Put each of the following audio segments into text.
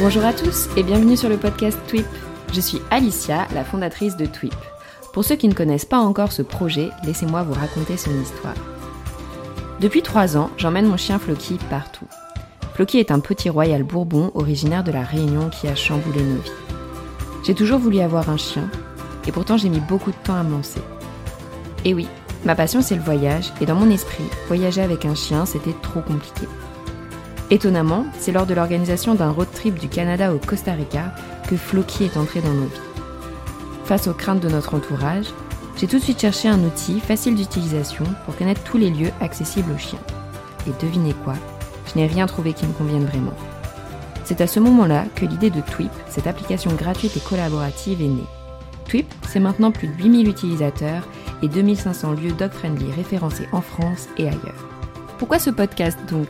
Bonjour à tous et bienvenue sur le podcast TWIP. Je suis Alicia, la fondatrice de TWIP. Pour ceux qui ne connaissent pas encore ce projet, laissez-moi vous raconter son histoire. Depuis trois ans, j'emmène mon chien Floki partout. Floki est un petit royal bourbon originaire de la Réunion qui a chamboulé nos vies. J'ai toujours voulu avoir un chien, et pourtant j'ai mis beaucoup de temps à me lancer. Et oui, ma passion c'est le voyage, et dans mon esprit, voyager avec un chien c'était trop compliqué. Étonnamment, c'est lors de l'organisation d'un road trip du Canada au Costa Rica que Floki est entré dans nos vies. Face aux craintes de notre entourage, j'ai tout de suite cherché un outil facile d'utilisation pour connaître tous les lieux accessibles aux chiens. Et devinez quoi Je n'ai rien trouvé qui me convienne vraiment. C'est à ce moment-là que l'idée de Twip, cette application gratuite et collaborative, est née. Twip, c'est maintenant plus de 8000 utilisateurs et 2500 lieux dog-friendly référencés en France et ailleurs. Pourquoi ce podcast donc?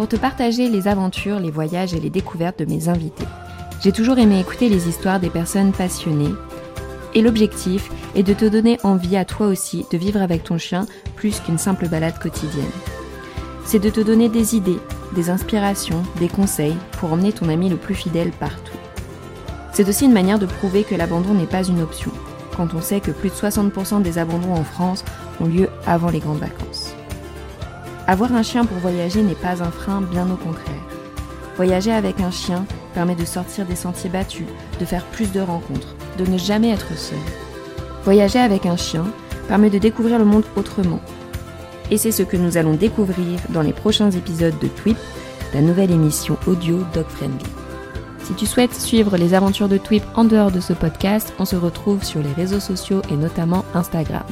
Pour te partager les aventures, les voyages et les découvertes de mes invités. J'ai toujours aimé écouter les histoires des personnes passionnées et l'objectif est de te donner envie à toi aussi de vivre avec ton chien plus qu'une simple balade quotidienne. C'est de te donner des idées, des inspirations, des conseils pour emmener ton ami le plus fidèle partout. C'est aussi une manière de prouver que l'abandon n'est pas une option, quand on sait que plus de 60% des abandons en France ont lieu avant les grandes vacances. Avoir un chien pour voyager n'est pas un frein, bien au contraire. Voyager avec un chien permet de sortir des sentiers battus, de faire plus de rencontres, de ne jamais être seul. Voyager avec un chien permet de découvrir le monde autrement. Et c'est ce que nous allons découvrir dans les prochains épisodes de Twip, la nouvelle émission audio Dog Friendly. Si tu souhaites suivre les aventures de Twip en dehors de ce podcast, on se retrouve sur les réseaux sociaux et notamment Instagram.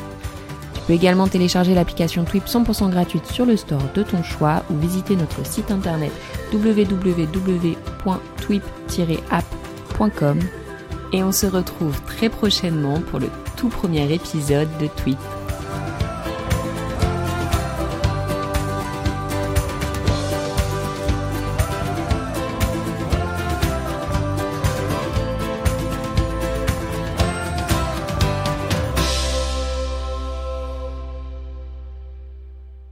Peux également télécharger l'application Twip 100% gratuite sur le store de ton choix ou visiter notre site internet www.twip-app.com et on se retrouve très prochainement pour le tout premier épisode de Tweet.